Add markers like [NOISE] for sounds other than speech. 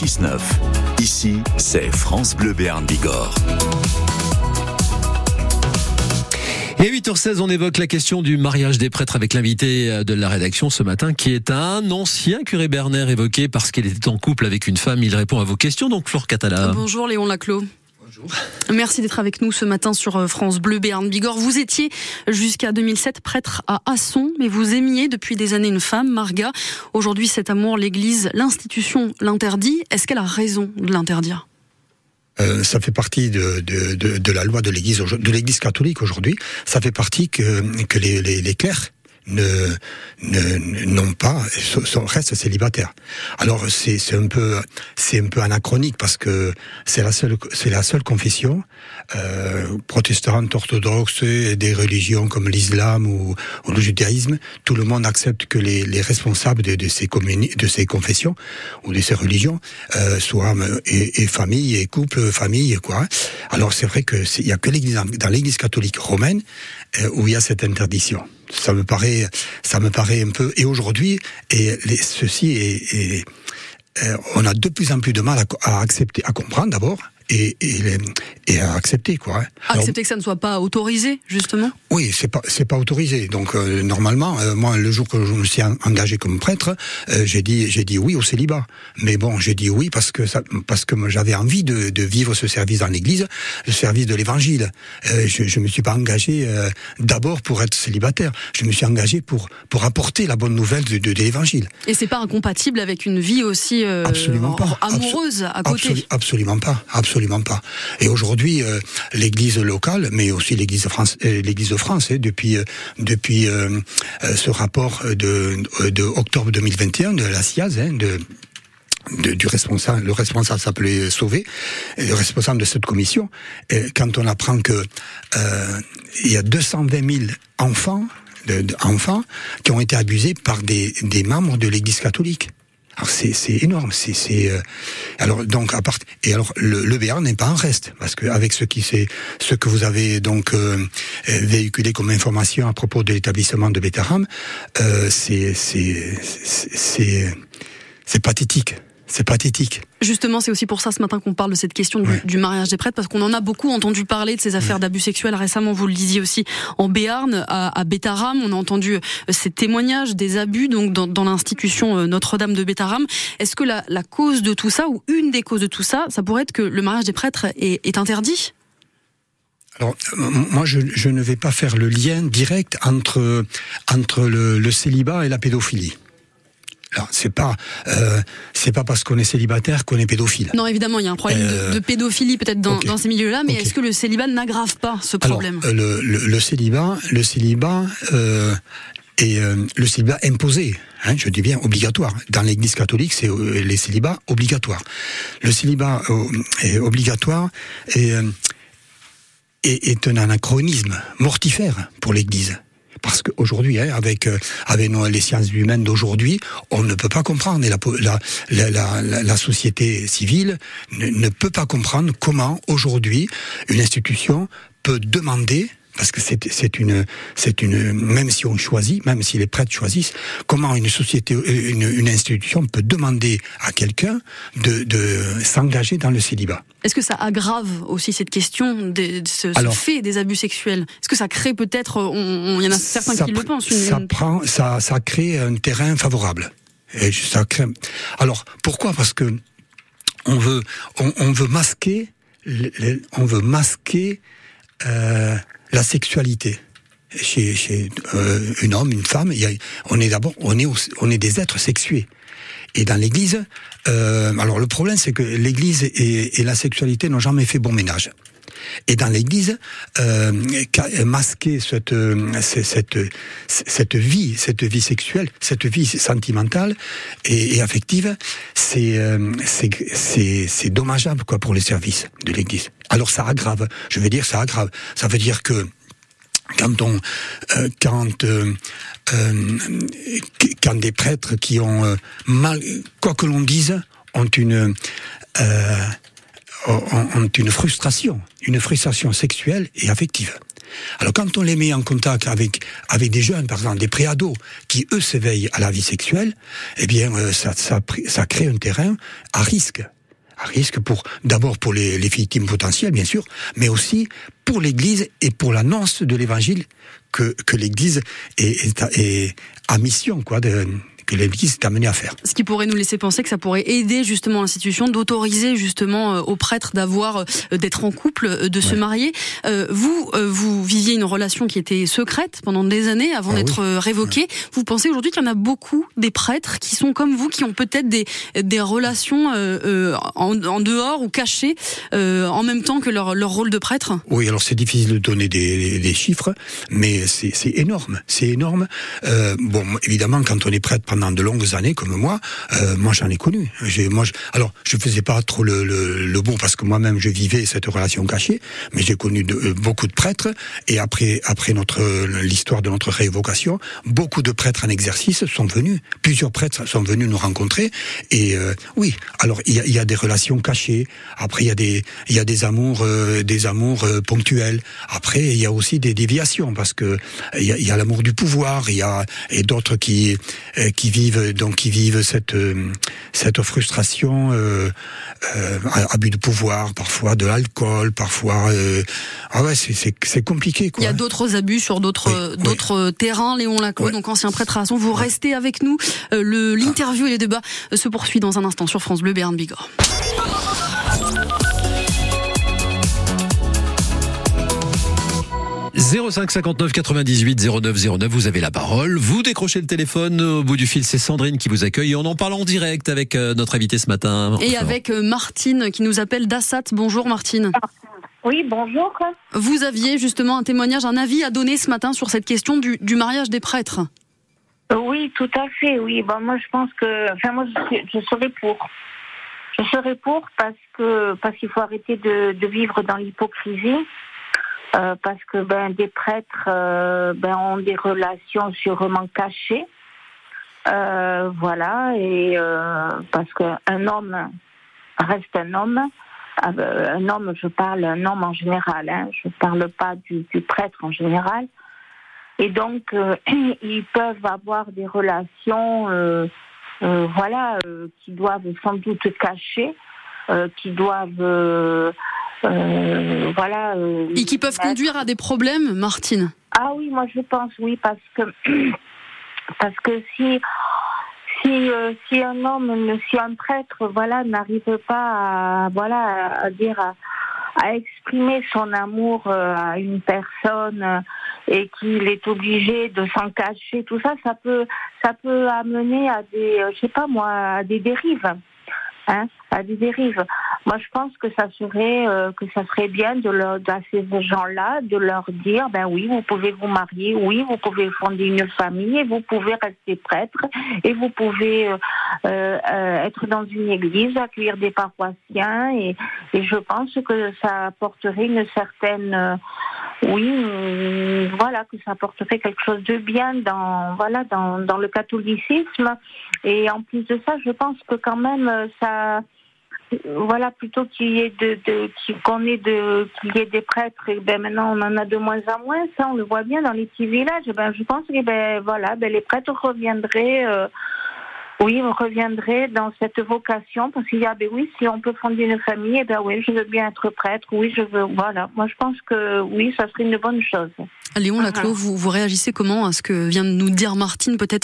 106.9. Ici, c'est France Bleu Béarn Bigorre. Et 8h16, on évoque la question du mariage des prêtres avec l'invité de la rédaction ce matin, qui est un ancien curé Berner évoqué parce qu'il était en couple avec une femme. Il répond à vos questions, donc Flore Catala. Bonjour Léon Laclos. Bonjour. Merci d'être avec nous ce matin sur euh, France Bleu Béarn Bigorre. Vous étiez jusqu'à 2007 prêtre à Asson, mais vous aimiez depuis des années une femme, Marga. Aujourd'hui, cet amour, l'Église, l'institution l'interdit. Est-ce qu'elle a raison de l'interdire? Euh, ça fait partie de, de, de, de la loi de l'Église de l'Église catholique aujourd'hui. Ça fait partie que, que les, les, les clercs ne n'ont pas restent célibataires. Alors c'est c'est un peu c'est un peu anachronique parce que c'est la seule c'est la seule confession euh, protestante orthodoxe des religions comme l'islam ou, le judaïsme. Tout le monde accepte que les, les responsables de, de ces de ces confessions ou de ces religions euh, soient et, et, famille et couple famille quoi. Alors c'est vrai que il y a que l'église dans l'église catholique romaine euh, où il y a cette interdiction ça me paraît, ça me paraît un peu. Et aujourd'hui, et ceci est, euh, on a de plus en plus de mal à accepter, à comprendre d'abord, et, et, et à accepter quoi. Hein. Accepter Alors, que ça ne soit pas autorisé justement. Oui, c'est pas c'est pas autorisé. Donc euh, normalement, euh, moi le jour que je me suis engagé comme prêtre, euh, j'ai dit j'ai dit oui au célibat. Mais bon, j'ai dit oui parce que ça, parce que j'avais envie de, de, vivre ce service dans l'Église, le service de l'Évangile. Je je me suis pas engagé d'abord pour être célibataire. Je me suis engagé pour pour apporter la bonne nouvelle de, de, de l'Évangile. Et c'est pas incompatible avec une vie aussi absolument pas. amoureuse à côté. Absol absolument pas. Absolument absolument pas. Et aujourd'hui, euh, l'Église locale, mais aussi l'Église euh, l'Église de France, hein, depuis euh, ce rapport de, octobre 2021 de la SIAZ, hein, du responsable, le responsable s'appelait Sauvé, le responsable de cette commission, quand on apprend que il y a 220 000 enfants, enfants qui ont été abusés par des, des membres de l'Église catholique. C'est énorme, c'est euh, alors donc à part et alors le, le n'est pas en reste parce que avec ce qui c'est ce que vous avez donc euh, véhiculé comme information à propos de l'établissement de Betaram, euh, c'est c'est c'est pathétique. C'est pathétique. Justement, c'est aussi pour ça ce matin qu'on parle de cette question Ouais. du, du mariage des prêtres, parce qu'on en a beaucoup entendu parler de ces affaires d'abus sexuels récemment. Vous le disiez aussi en Béarn, à, à Bétaram, on a entendu euh, ces témoignages des abus donc dans, dans l'institution euh, Notre-Dame de Bétaram. Est-ce que la, la cause de tout ça, ou une des causes de tout ça, ça pourrait être que le mariage des prêtres est, est interdit? Alors, moi, je, je, ne vais pas faire le lien direct entre, entre le, le célibat et la pédophilie. Alors, c'est pas, euh, c'est pas parce qu'on est célibataire qu'on est pédophile. Non, évidemment, il y a un problème euh, de, de, pédophilie peut-être dans, okay. dans, ces milieux-là, mais okay. est-ce que le célibat n'aggrave pas ce problème? Alors, le, le, le, célibat, le célibat euh, est le célibat imposé. Hein, je dis bien obligatoire. Dans l'Église catholique, c'est les célibats obligatoires. Le célibat est obligatoire et est, est un anachronisme mortifère pour l'Église. Parce qu'aujourd'hui, hein, avec euh, avec les sciences humaines d'aujourd'hui, on ne peut pas comprendre. Et la, la, la, la, société civile ne peut pas comprendre comment aujourd'hui une institution peut demander parce que c'est une c'est une même si on choisit, même si les prêtres choisissent, comment une société, une, une institution peut demander à quelqu'un de, de s'engager dans le célibat? Est-ce que ça aggrave aussi cette question de, de ce, Alors, ce, fait des abus sexuels? Est-ce que ça crée peut-être, il y en a certains ça, qui le pensent, une... ça prend, ça, ça crée un terrain favorable. Et ça crée. Alors pourquoi? Parce que on veut, on, on veut masquer, on veut masquer. Euh, la sexualité chez, chez euh, un homme, une femme, y a, on est d'abord, on est, on est des êtres sexués. Et dans l'Église, euh, alors le problème c'est que l'Église et, la sexualité n'ont jamais fait bon ménage. Et dans l'Église, euh, masquer cette, cette, cette vie, cette vie sexuelle, cette vie sentimentale et, affective, c'est c'est dommageable quoi pour les services de l'Église. Alors ça aggrave. Je veux dire, ça aggrave. Ça veut dire que quand on, euh, quand, euh, euh, quand des prêtres qui ont euh, mal, quoi que l'on dise, ont une euh, ont une frustration, une frustration sexuelle et affective. Alors quand on les met en contact avec avec des jeunes, par exemple des préados, qui eux s'éveillent à la vie sexuelle, eh bien euh, ça, ça, ça crée un terrain à risque à risque pour d'abord pour les, les victimes potentielles bien sûr, mais aussi pour l'Église et pour l'annonce de l'Évangile que, que l'Église est, est, est, à mission quoi de, que l'Église est amenée à faire. Ce qui pourrait nous laisser penser que ça pourrait aider justement l'institution d'autoriser justement euh, aux prêtres d'avoir euh, d'être en couple, euh, de se marier. vous, vous viviez une relation qui était secrète pendant des années avant ah d'être oui. révoquée. Vous pensez aujourd'hui qu'il y en a beaucoup des prêtres qui sont comme vous, qui ont peut-être des, des relations en, en, dehors ou cachées en même temps que leur, leur rôle de prêtre? Oui, alors c'est difficile de donner des, des chiffres, mais c'est énorme. C'est énorme. Bon, évidemment, quand on est prêtre pendant de longues années comme moi, euh, moi j'en ai connu. Moi, je, alors je faisais pas trop le, bon parce que moi-même je vivais cette relation cachée, mais j'ai connu euh, beaucoup de prêtres et après après notre l'histoire de notre révocation, beaucoup de prêtres en exercice sont venus. Plusieurs prêtres sont venus nous rencontrer et euh, oui. Alors il y a, des relations cachées. Après il y a des il y a des amours des amours ponctuels. Après il y a aussi des déviations parce que il y a, y a l'amour du pouvoir. Il y a et d'autres qui qui vivent donc qui vivent cette euh, cette frustration, euh, euh, abus de pouvoir, parfois de l'alcool, parfois euh, ah ouais c'est c'est compliqué quoi. Il y a d'autres abus sur d'autres oui, d'autres oui. terrains. Léon Laclos, ouais. donc ancien prêtre à Rasson, vous ouais. restez avec nous. Le l'interview et les débats se poursuivent dans un instant sur France Bleu Béarn Bigorre. 05 59 98 09 09, vous avez la parole. Vous décrochez le téléphone. Au bout du fil, c'est Sandrine qui vous accueille. Et on en parle en direct avec euh, notre invité ce matin. Et avec euh, Martine qui nous appelle d'Assat. Bonjour Martine. Oui, bonjour. Vous aviez justement un témoignage, un avis à donner ce matin sur cette question du, du mariage des prêtres. Oui, tout à fait. Oui, bon, moi je pense que, enfin moi je, je serais pour. Je serais pour parce que parce qu'il faut arrêter de, de vivre dans l'hypocrisie. Euh, parce que ben, des prêtres euh, ben, ont des relations sûrement cachées. Euh, voilà, et parce qu'un homme reste un homme. Un homme, je parle un homme en général, hein, je ne parle pas du, du, prêtre en général. Et donc, [CLEARS THROAT] ils peuvent avoir des relations, voilà, qui doivent sans doute cacher, qui doivent euh, voilà. Euh, Et qui peuvent conduire à des problèmes, Martine Ah oui, moi je pense oui, parce que [CLEARS THROAT] parce que si si euh, si un homme, si un prêtre, voilà, n'arrive pas à voilà à dire à, à exprimer son amour à une personne et qu'il est obligé de s'en cacher, tout ça, ça peut ça peut amener à des je sais pas moi à des dérives. Hein, à des dérives. Moi, je pense que ça serait euh, que ça serait bien de, leur, de ces gens-là de leur dire, ben oui, vous pouvez vous marier, oui, vous pouvez fonder une famille, et vous pouvez rester prêtre, et vous pouvez euh, euh, être dans une église, accueillir des paroissiens, et, et je pense que ça apporterait une certaine oui, voilà, que ça apporterait quelque chose de bien dans, voilà, dans, dans le catholicisme. Et en plus de ça, je pense que quand même, ça, voilà, plutôt qu'il y ait de, de qu'on ait de, qu'il y ait des prêtres, et ben maintenant on en a de moins en moins. Ça, on le voit bien dans les petits villages. Ben, je pense que ben voilà, ben les prêtres reviendraient. Euh, oui, on reviendrait dans cette vocation parce qu'il y a, ben oui, si on peut fonder une famille, eh ben oui, je veux bien être prêtre, oui, je veux, voilà. Moi, je pense que oui, ça serait une bonne chose. Léon Laclos, uh -huh. vous, vous réagissez comment à ce que vient de nous dire Martine Peut-être